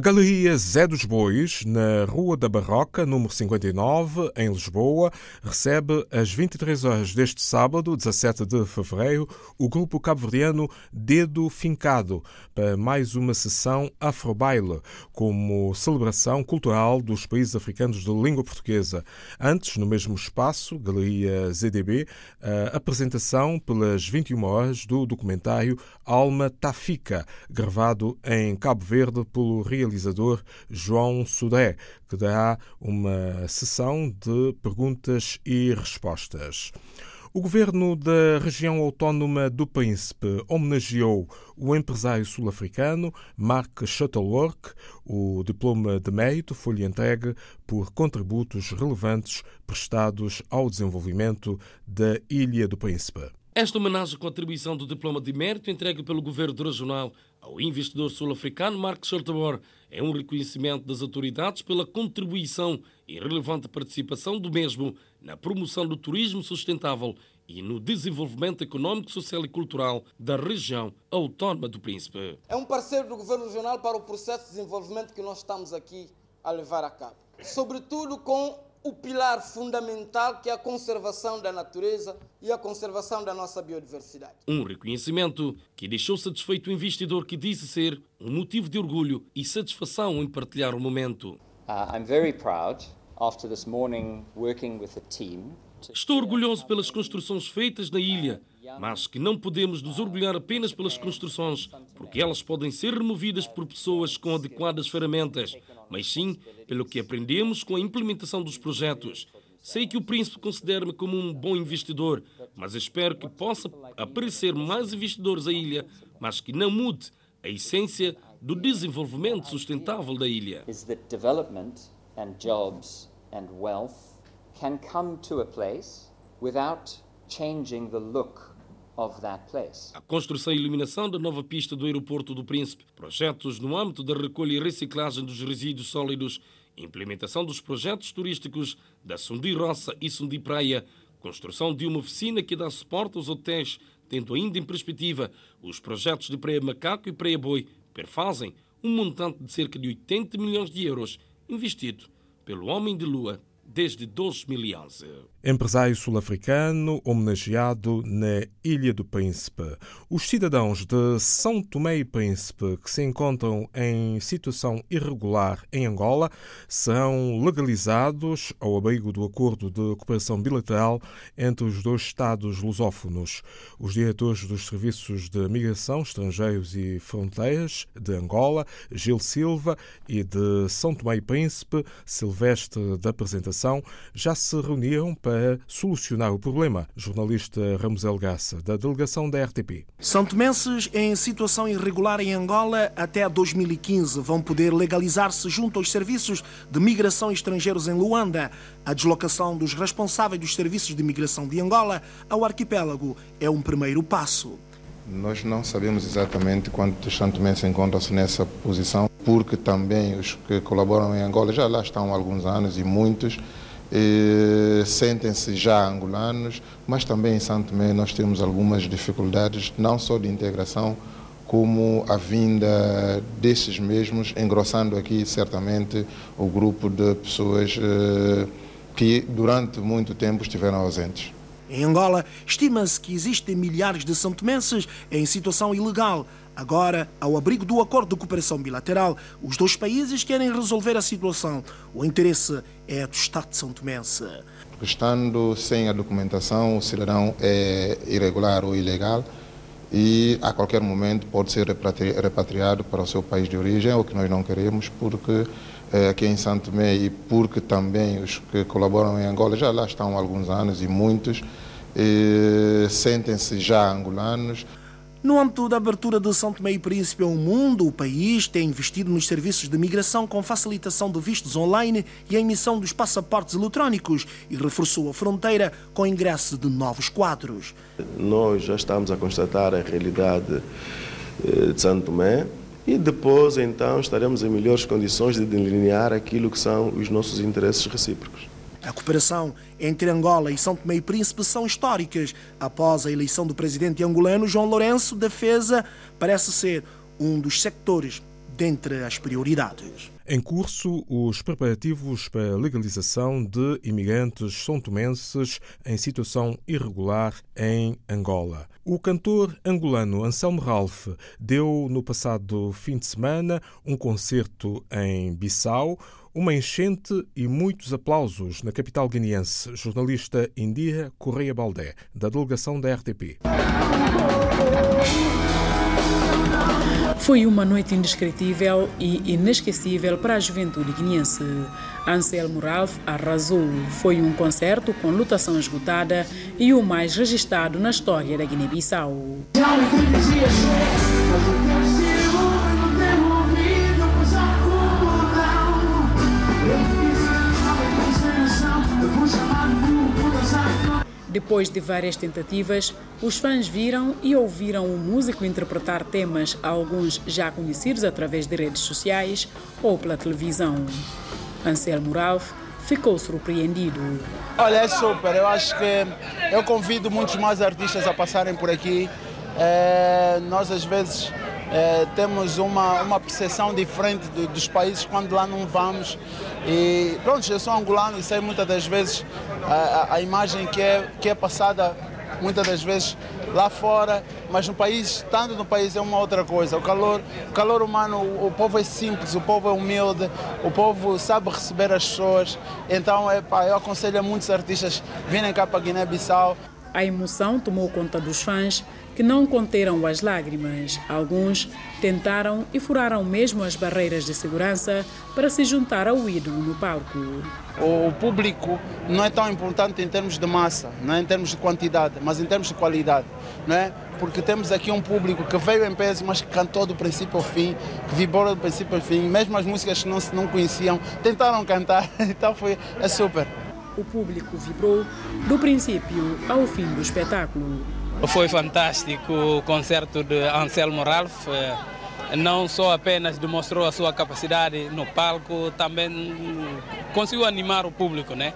A Galeria Zé dos Bois, na Rua da Barroca, número 59, em Lisboa, recebe às 23 horas deste sábado, 17 de fevereiro, o grupo cabo-verdiano Dedo Fincado para mais uma sessão Afrobaile, como celebração cultural dos países africanos de língua portuguesa. Antes, no mesmo espaço, Galeria ZDB, a apresentação pelas 21 horas do documentário Alma Tafika, gravado em Cabo Verde pelo Rio realizador João Sudé, que dará uma sessão de perguntas e respostas. O governo da região autónoma do Príncipe homenageou o empresário sul-africano Mark Shuttleworth. O diploma de mérito foi-lhe entregue por contributos relevantes prestados ao desenvolvimento da Ilha do Príncipe. Esta homenagem com atribuição do diploma de mérito entregue pelo governo regional ao investidor sul-africano Mark Schultebor é um reconhecimento das autoridades pela contribuição e relevante participação do mesmo na promoção do turismo sustentável e no desenvolvimento econômico, social e cultural da região autónoma do Príncipe. É um parceiro do governo regional para o processo de desenvolvimento que nós estamos aqui a levar a cabo. Sobretudo com o pilar fundamental que é a conservação da natureza e a conservação da nossa biodiversidade. Um reconhecimento que deixou satisfeito o investidor que disse ser um motivo de orgulho e satisfação em partilhar o momento. Uh, I'm very proud after this morning working with a team Estou orgulhoso pelas construções feitas na ilha, mas que não podemos nos orgulhar apenas pelas construções, porque elas podem ser removidas por pessoas com adequadas ferramentas, mas sim pelo que aprendemos com a implementação dos projetos. Sei que o príncipe considera-me como um bom investidor, mas espero que possa aparecer mais investidores à ilha, mas que não mude a essência do desenvolvimento sustentável da ilha. Can come to a place without changing the look a construção e iluminação da nova pista do aeroporto do Príncipe, projetos no âmbito da recolha e reciclagem dos resíduos sólidos, implementação dos projetos turísticos da Sundi Roça e Sundi Praia, construção de uma oficina que dá suporte aos hotéis, tendo ainda em perspectiva os projetos de Praia Macaco e Praia Boi, perfazem um montante de cerca de 80 milhões de euros investido pelo Homem de Lua desde 2011. Empresário sul-africano homenageado na Ilha do Príncipe. Os cidadãos de São Tomé e Príncipe que se encontram em situação irregular em Angola serão legalizados ao abrigo do acordo de cooperação bilateral entre os dois Estados lusófonos. Os diretores dos Serviços de Migração, Estrangeiros e Fronteiras de Angola, Gil Silva, e de São Tomé e Príncipe, Silvestre da Apresentação, já se reuniram para para solucionar o problema. Jornalista Ramos Elgaça, da delegação da RTP. São tomenses em situação irregular em Angola até 2015 vão poder legalizar-se junto aos serviços de migração estrangeiros em Luanda. A deslocação dos responsáveis dos serviços de migração de Angola ao arquipélago é um primeiro passo. Nós não sabemos exatamente quantos santomenses encontram-se nessa posição, porque também os que colaboram em Angola já lá estão há alguns anos e muitos sentem-se já angolanos, mas também em Santo Tomé nós temos algumas dificuldades, não só de integração, como a vinda desses mesmos, engrossando aqui certamente o grupo de pessoas eh, que durante muito tempo estiveram ausentes. Em Angola, estima-se que existem milhares de santomenses em situação ilegal. Agora, ao abrigo do acordo de cooperação bilateral, os dois países querem resolver a situação. O interesse é do Estado de São Tomense. Estando sem a documentação, o cidadão é irregular ou ilegal e a qualquer momento pode ser repatriado para o seu país de origem, o que nós não queremos, porque aqui em Santo Tomé e porque também os que colaboram em Angola já lá estão há alguns anos e muitos sentem-se já angolanos. No âmbito da abertura de São Tomé e Príncipe ao mundo, o país tem investido nos serviços de migração com facilitação de vistos online e a emissão dos passaportes eletrônicos e reforçou a fronteira com o ingresso de novos quadros. Nós já estamos a constatar a realidade eh, de São Tomé e depois então estaremos em melhores condições de delinear aquilo que são os nossos interesses recíprocos. A cooperação entre Angola e São Tomé e Príncipe são históricas. Após a eleição do presidente angolano, João Lourenço, defesa parece ser um dos sectores dentre as prioridades. Em curso, os preparativos para a legalização de imigrantes são-tomenses em situação irregular em Angola. O cantor angolano Anselmo Ralph deu no passado fim de semana um concerto em Bissau, uma enchente e muitos aplausos na capital guineense. Jornalista Indira Correia Baldé, da delegação da RTP. Foi uma noite indescritível e inesquecível para a juventude guineense. Anselmo Ralph arrasou. Foi um concerto com lotação esgotada e o mais registrado na história da Guiné-Bissau. Depois de várias tentativas, os fãs viram e ouviram o músico interpretar temas, alguns já conhecidos através de redes sociais ou pela televisão. Anselmo Ralph ficou surpreendido. Olha, é super. Eu acho que eu convido muitos mais artistas a passarem por aqui. É, nós, às vezes, é, temos uma, uma percepção diferente de, dos países quando lá não vamos. E pronto, eu sou angolano e sei muitas das vezes a, a, imagem que é, que é passada muitas das vezes lá fora, mas no país, estando no país é uma outra coisa. O calor, o calor humano, o, o povo é simples, o povo é humilde, o povo sabe receber as pessoas. Então é, pá, eu aconselho a muitos artistas virem cá para Guiné-Bissau. A emoção tomou conta dos fãs que não conteram as lágrimas. Alguns tentaram e furaram mesmo as barreiras de segurança para se juntar ao ídolo no palco. O público não é tão importante em termos de massa, não é em termos de quantidade, mas em termos de qualidade, não é? Porque temos aqui um público que veio em peso, mas que cantou do princípio ao fim, que vibrou do princípio ao fim, mesmo as músicas que não, não conheciam, tentaram cantar, então foi é super. O público vibrou do princípio ao fim do espetáculo. Foi fantástico o concerto de Anselmo Ralph. Eh, não só apenas demonstrou a sua capacidade no palco, também conseguiu animar o público, né?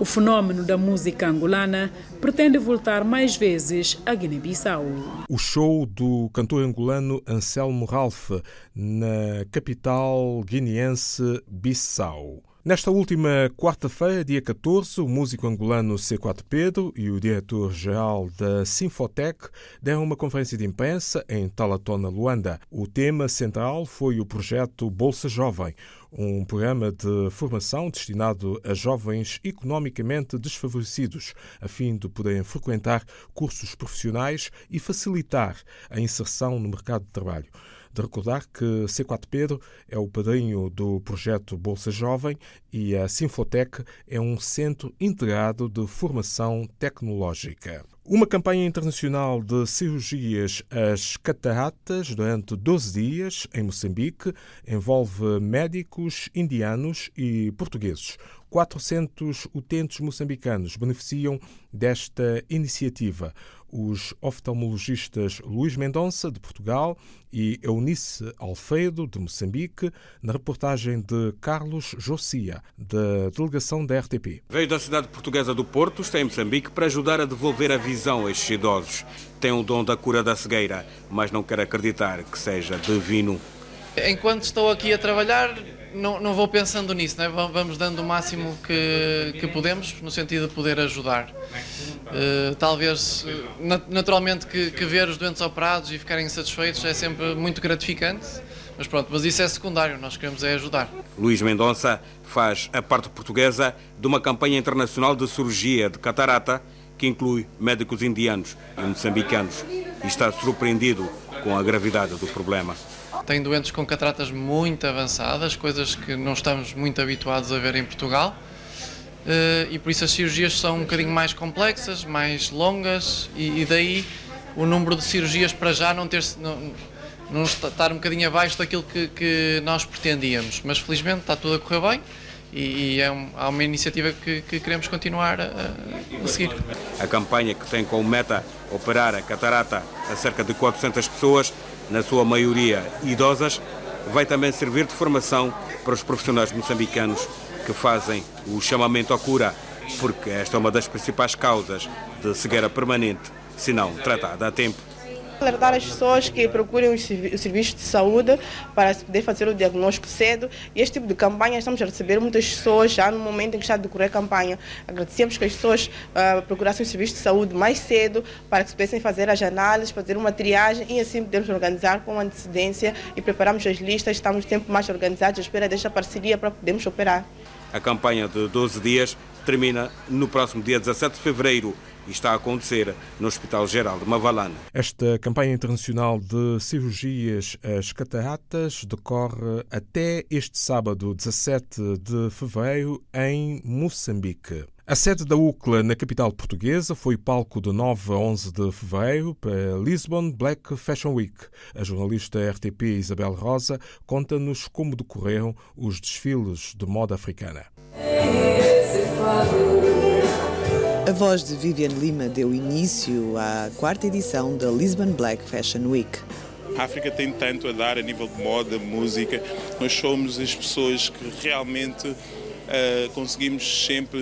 O fenômeno da música angolana pretende voltar mais vezes a Guiné-Bissau. O show do cantor angolano Anselmo Ralph na capital guineense Bissau. Nesta última quarta-feira, dia 14, o músico angolano C4 Pedro e o diretor-geral da Sinfotec deram uma conferência de imprensa em Talatona, Luanda. O tema central foi o projeto Bolsa Jovem, um programa de formação destinado a jovens economicamente desfavorecidos, a fim de poderem frequentar cursos profissionais e facilitar a inserção no mercado de trabalho de recordar que C4 Pedro é o padrinho do projeto Bolsa Jovem e a Sinfotec é um centro integrado de formação tecnológica. Uma campanha internacional de cirurgias às cataratas durante 12 dias em Moçambique envolve médicos indianos e portugueses. 400 utentes moçambicanos beneficiam desta iniciativa os oftalmologistas Luís Mendonça, de Portugal, e Eunice Alfedo, de Moçambique, na reportagem de Carlos Josia, da delegação da RTP. Veio da cidade portuguesa do Porto, está em Moçambique, para ajudar a devolver a visão a estes idosos. Tem o dom da cura da cegueira, mas não quer acreditar que seja divino. Enquanto estou aqui a trabalhar, não, não vou pensando nisso, né? vamos dando o máximo que, que podemos, no sentido de poder ajudar. Uh, talvez, naturalmente, que, que, ver os doentes operados e ficarem satisfeitos é sempre muito gratificante, mas pronto, mas isso é secundário, nós queremos é ajudar. Luís Mendonça faz a parte portuguesa de uma campanha internacional de cirurgia de catarata que inclui médicos indianos e moçambicanos e está surpreendido com a gravidade do problema. Tem doentes com cataratas muito avançadas, coisas que não estamos muito habituados a ver em Portugal. Uh, e por isso as cirurgias são um bocadinho mais complexas, mais longas e, e daí o número de cirurgias para já não ter não, não estar um bocadinho abaixo daquilo que, que, nós pretendíamos. Mas felizmente está tudo a correr bem e, e é um, há uma iniciativa que, que queremos continuar a, a, seguir. A campanha que tem como meta operar a catarata a cerca de 400 pessoas na sua maioria idosas, vai também servir de formação para os profissionais moçambicanos que fazem o chamamento à cura, porque esta é uma das principais causas de cegueira permanente, se não tratada a tempo. Alertar as pessoas que procurem os serviços de saúde para poder fazer o diagnóstico cedo. E este tipo de campanha estamos a receber muitas pessoas já no momento em que está a decorrer a campanha. Agradecemos que as pessoas uh, procurassem os serviços de saúde mais cedo para que pudessem fazer as análises, fazer uma triagem e assim podermos organizar com antecedência e prepararmos as listas. Estamos tempo mais organizados à espera desta parceria para podermos operar. A campanha de 12 dias termina no próximo dia 17 de fevereiro e está a acontecer no Hospital Geral de Mavalane. Esta campanha internacional de cirurgias às cataratas decorre até este sábado, 17 de fevereiro, em Moçambique. A sede da UCLA na capital portuguesa foi palco de 9 a 11 de fevereiro para Lisbon Black Fashion Week. A jornalista RTP Isabel Rosa conta-nos como decorreram os desfiles de moda africana. A voz de Vivian Lima deu início à quarta edição da Lisbon Black Fashion Week. A África tem tanto a dar a nível de moda, música. Nós somos as pessoas que realmente uh, conseguimos sempre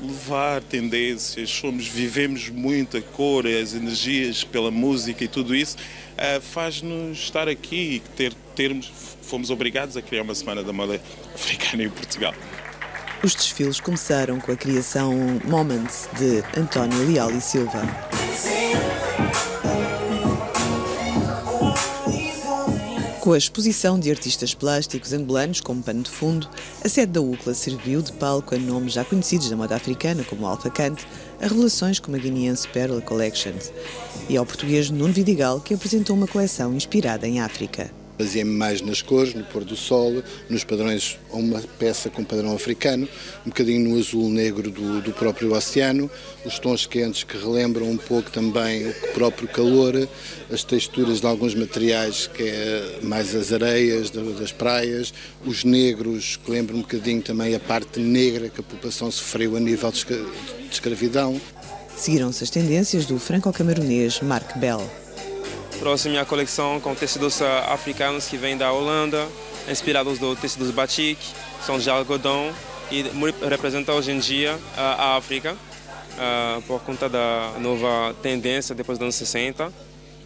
levar tendências, somos, vivemos muito a cor, as energias pela música e tudo isso. Uh, faz-nos estar aqui e ter, termos, fomos obrigados a criar uma semana da moda africana em Portugal. Os desfiles começaram com a criação Moments de António Leal e Silva. Com a exposição de artistas plásticos angolanos como pano de fundo, a sede da UCLA serviu de palco a nomes já conhecidos da moda africana, como Alpha Kant, a revelações como a guineense Perla Collections, e ao português Nuno Vidigal, que apresentou uma coleção inspirada em África. Baseei-me mais nas cores, no pôr do sol, nos padrões, uma peça com padrão africano, um bocadinho no azul negro do, do próprio oceano, os tons quentes que relembram um pouco também o próprio calor, as texturas de alguns materiais, que é mais as areias das praias, os negros, que lembram um bocadinho também a parte negra que a população sofreu a nível de escravidão. Seguiram-se as tendências do franco-camerunês Marc Bell. Trouxe minha coleção com tecidos ah, africanos que vêm da Holanda, inspirados do tecidos batik, são de algodão e representa hoje em dia a África uh, por conta da nova tendência depois dos anos 60.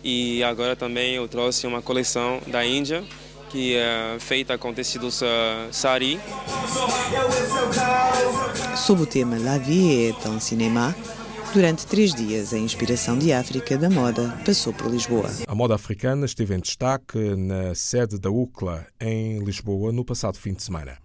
E agora também eu trouxe uma coleção da Índia que é feita com tecidos uh, sari. Sob o tema La vie est un cinéma, Durante três dias, a inspiração de África da moda passou por Lisboa. A moda africana esteve em destaque na sede da UCLA, em Lisboa, no passado fim de semana.